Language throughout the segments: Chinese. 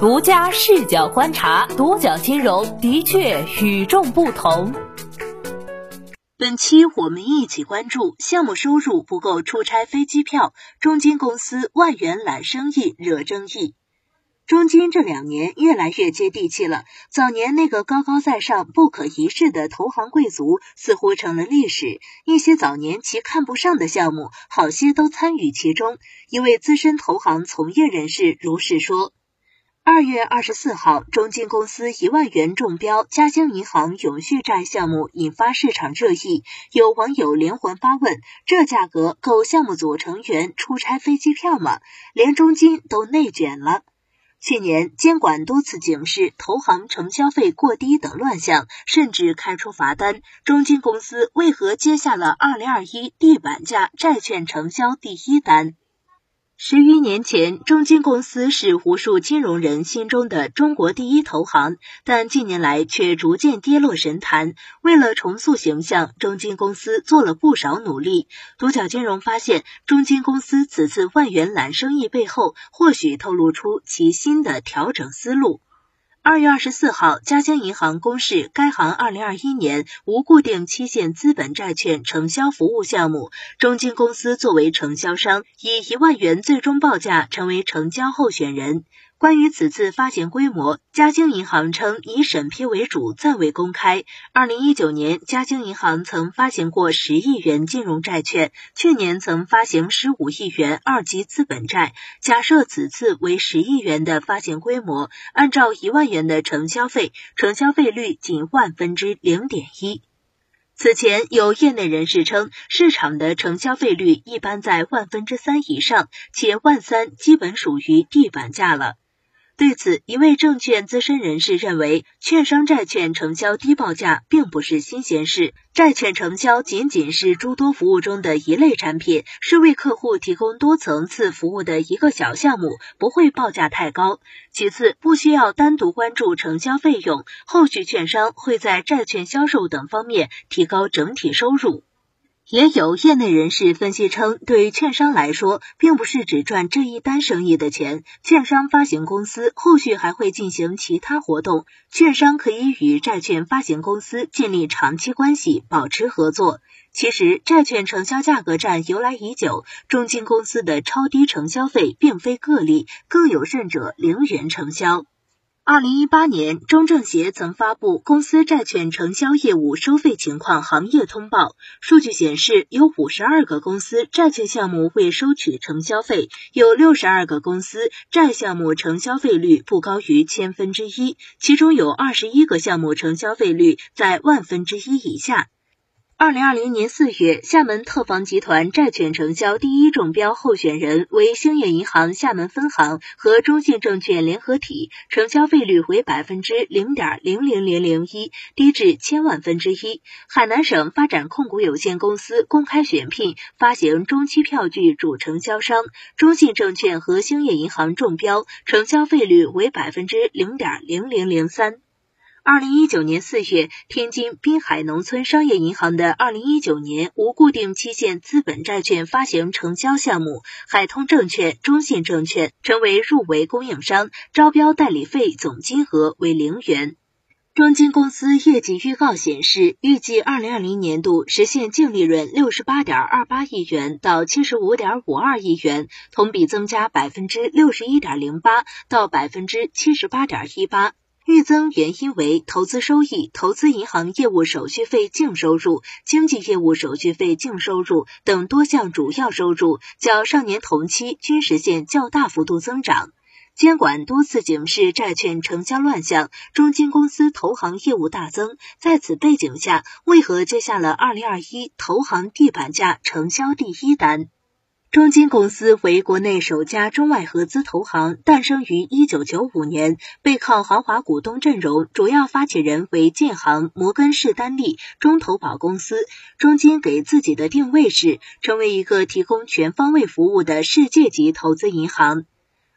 独家视角观察，独角金融的确与众不同。本期我们一起关注项目收入不够出差飞机票，中金公司万元揽生意惹争议。中金这两年越来越接地气了，早年那个高高在上、不可一世的投行贵族似乎成了历史。一些早年其看不上的项目，好些都参与其中。一位资深投行从业人士如是说。二月二十四号，中金公司一万元中标嘉兴银行永续债项目引发市场热议，有网友连环发问：这价格够项目组成员出差飞机票吗？连中金都内卷了。去年监管多次警示投行承销费过低等乱象，甚至开出罚单。中金公司为何接下了二零二一地板价债券承销第一单？十余年前，中金公司是无数金融人心中的中国第一投行，但近年来却逐渐跌落神坛。为了重塑形象，中金公司做了不少努力。独角金融发现，中金公司此次万元揽生意背后，或许透露出其新的调整思路。二月二十四号，嘉兴银行公示该行二零二一年无固定期限资本债券承销服务项目，中金公司作为承销商，以一万元最终报价成为成交候选人。关于此次发行规模，嘉兴银行称以审批为主，暂未公开。二零一九年，嘉兴银行曾发行过十亿元金融债券，去年曾发行十五亿元二级资本债。假设此次为十亿元的发行规模，按照一万元的承销费，承销费率仅万分之零点一。此前有业内人士称，市场的承销费率一般在万分之三以上，且万三基本属于地板价了。对此，一位证券资深人士认为，券商债券承销低报价并不是新鲜事，债券承销仅仅是诸多服务中的一类产品，是为客户提供多层次服务的一个小项目，不会报价太高。其次，不需要单独关注承销费用，后续券商会在债券销售等方面提高整体收入。也有业内人士分析称，对券商来说，并不是只赚这一单生意的钱。券商发行公司后续还会进行其他活动，券商可以与债券发行公司建立长期关系，保持合作。其实，债券承销价格战由来已久，中金公司的超低承销费并非个例，更有甚者零元承销。二零一八年，中证协曾发布公司债券承销业务收费情况行业通报。数据显示，有五十二个公司债券项目未收取承销费，有六十二个公司债项目承销费率不高于千分之一，其中有二十一个项目承销费率在万分之一以下。二零二零年四月，厦门特房集团债券承销第一中标候选人为兴业银行厦门分行和中信证券联合体，承销费率为百分之零点零零零零一，低至千万分之一。海南省发展控股有限公司公开选聘发行中期票据主承销商，中信证券和兴业银行中标，承销费率为百分之零点零零零三。二零一九年四月，天津滨海农村商业银行的二零一九年无固定期限资本债券发行成交项目，海通证券、中信证券成为入围供应商，招标代理费总金额为零元。中金公司业绩预告显示，预计二零二零年度实现净利润六十八点二八亿元到七十五点五二亿元，同比增加百分之六十一点零八到百分之七十八点一八。预增原因为投资收益、投资银行业务手续费净收入、经纪业务手续费净收入等多项主要收入，较上年同期均实现较大幅度增长。监管多次警示债券成交乱象，中金公司投行业务大增。在此背景下，为何接下了二零二一投行地板价承销第一单？中金公司为国内首家中外合资投行，诞生于一九九五年，背靠豪华股东阵容，主要发起人为建行、摩根士丹利、中投保公司。中金给自己的定位是成为一个提供全方位服务的世界级投资银行。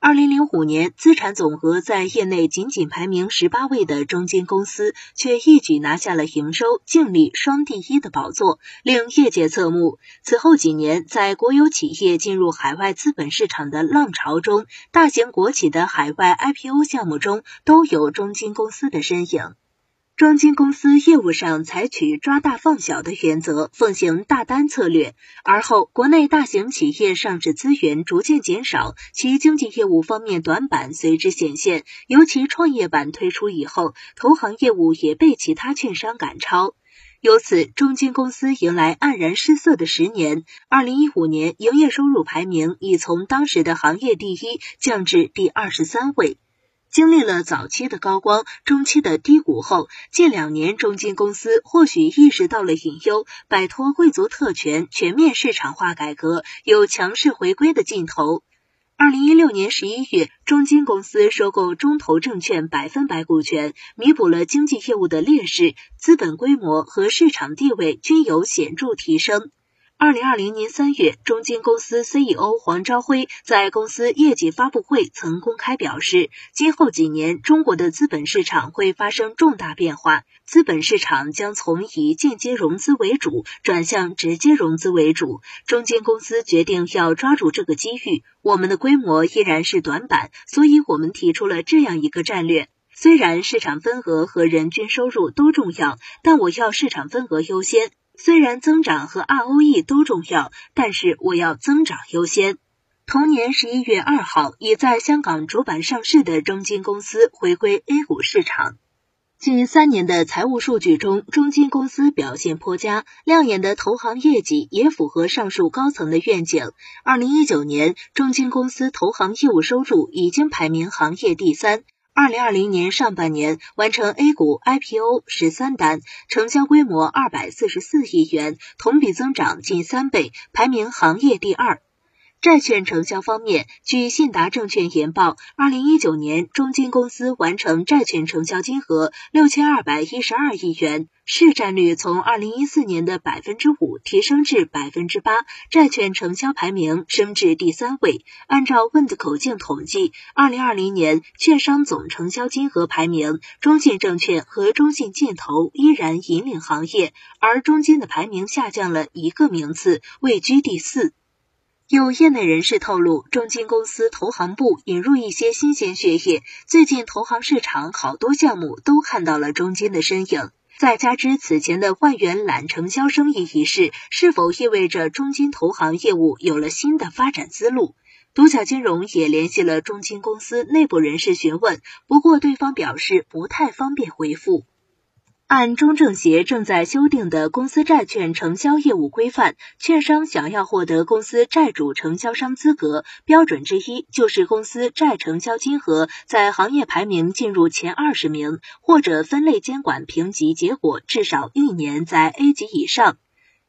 二零零五年，资产总额在业内仅仅排名十八位的中金公司，却一举拿下了营收、净利双第一的宝座，令业界侧目。此后几年，在国有企业进入海外资本市场的浪潮中，大型国企的海外 IPO 项目中都有中金公司的身影。中金公司业务上采取抓大放小的原则，奉行大单策略。而后，国内大型企业上市资源逐渐减少，其经济业务方面短板随之显现。尤其创业板推出以后，投行业务也被其他券商赶超，由此中金公司迎来黯然失色的十年。二零一五年，营业收入排名已从当时的行业第一降至第二十三位。经历了早期的高光、中期的低谷后，近两年中金公司或许意识到了隐忧，摆脱贵族特权，全面市场化改革，有强势回归的劲头。二零一六年十一月，中金公司收购中投证券百分百股权，弥补了经济业务的劣势，资本规模和市场地位均有显著提升。二零二零年三月，中金公司 CEO 黄朝辉在公司业绩发布会曾公开表示，今后几年中国的资本市场会发生重大变化，资本市场将从以间接融资为主转向直接融资为主。中金公司决定要抓住这个机遇。我们的规模依然是短板，所以我们提出了这样一个战略：虽然市场份额和人均收入都重要，但我要市场份额优先。虽然增长和 ROE 都重要，但是我要增长优先。同年十一月二号，已在香港主板上市的中金公司回归 A 股市场。近三年的财务数据中，中金公司表现颇佳，亮眼的投行业绩也符合上述高层的愿景。二零一九年，中金公司投行业务收入已经排名行业第三。二零二零年上半年完成 A 股 IPO 十三单，成交规模二百四十四亿元，同比增长近三倍，排名行业第二。债券成交方面，据信达证券研报，二零一九年中金公司完成债券成交金额六千二百一十二亿元，市占率从二零一四年的百分之五提升至百分之八，债券成交排名升至第三位。按照问的口径统计，二零二零年券商总成交金额排名，中信证券和中信建投依然引领行业，而中金的排名下降了一个名次，位居第四。有业内人士透露，中金公司投行部引入一些新鲜血液，最近投行市场好多项目都看到了中金的身影。再加之此前的万元揽成交生意一事，是否意味着中金投行业务有了新的发展思路？独角金融也联系了中金公司内部人士询问，不过对方表示不太方便回复。按中证协正在修订的公司债券承销业务规范，券商想要获得公司债主承销商资格，标准之一就是公司债承销金额在行业排名进入前二十名，或者分类监管评级结果至少一年在 A 级以上。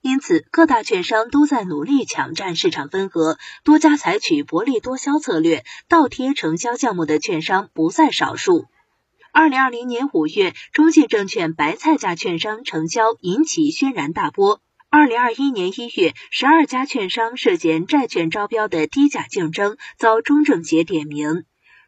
因此，各大券商都在努力抢占市场份额，多家采取薄利多销策略，倒贴承销项目的券商不在少数。二零二零年五月，中信证券白菜价券商成交引起轩然大波。二零二一年一月，十二家券商涉嫌债券招标的低价竞争，遭中证协点名。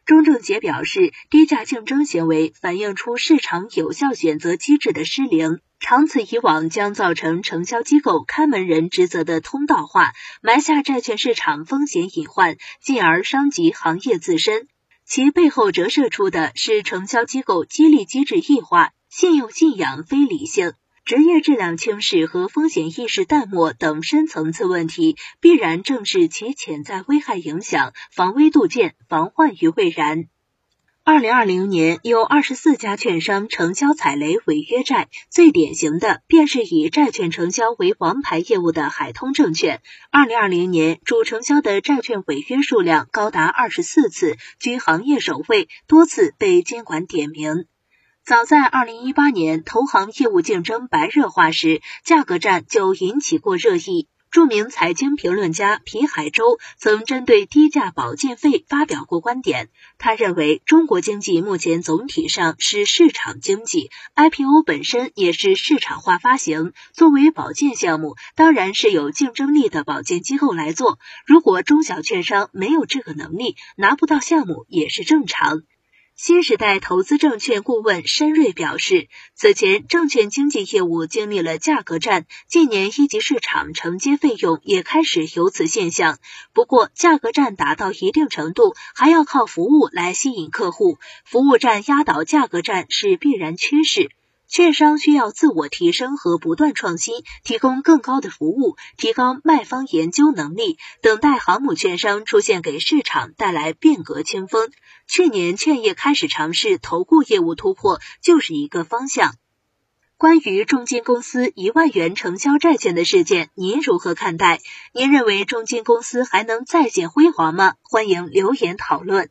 中证协表示，低价竞争行为反映出市场有效选择机制的失灵，长此以往将造成承销机构看门人职责的通道化，埋下债券市场风险隐患，进而伤及行业自身。其背后折射出的是承销机构激励机制异化、信用信仰非理性、职业质量轻视和风险意识淡漠等深层次问题，必然正是其潜在危害影响，防微杜渐，防患于未然。二零二零年有二十四家券商承销踩雷违约债，最典型的便是以债券承销为王牌业务的海通证券。二零二零年主承销的债券违约数量高达二十四次，居行业首位，多次被监管点名。早在二零一八年投行业务竞争白热化时，价格战就引起过热议。著名财经评论家皮海洲曾针对低价保荐费发表过观点。他认为，中国经济目前总体上是市场经济，IPO 本身也是市场化发行。作为保荐项目，当然是有竞争力的保荐机构来做。如果中小券商没有这个能力，拿不到项目也是正常。新时代投资证券顾问申瑞表示，此前证券经纪业务经历了价格战，近年一级市场承接费用也开始有此现象。不过，价格战达到一定程度，还要靠服务来吸引客户，服务战压倒价格战是必然趋势。券商需要自我提升和不断创新，提供更高的服务，提高卖方研究能力，等待航母券商出现，给市场带来变革清风。去年券业开始尝试投顾业务突破，就是一个方向。关于中金公司一万元承销债券的事件，您如何看待？您认为中金公司还能再现辉煌吗？欢迎留言讨论。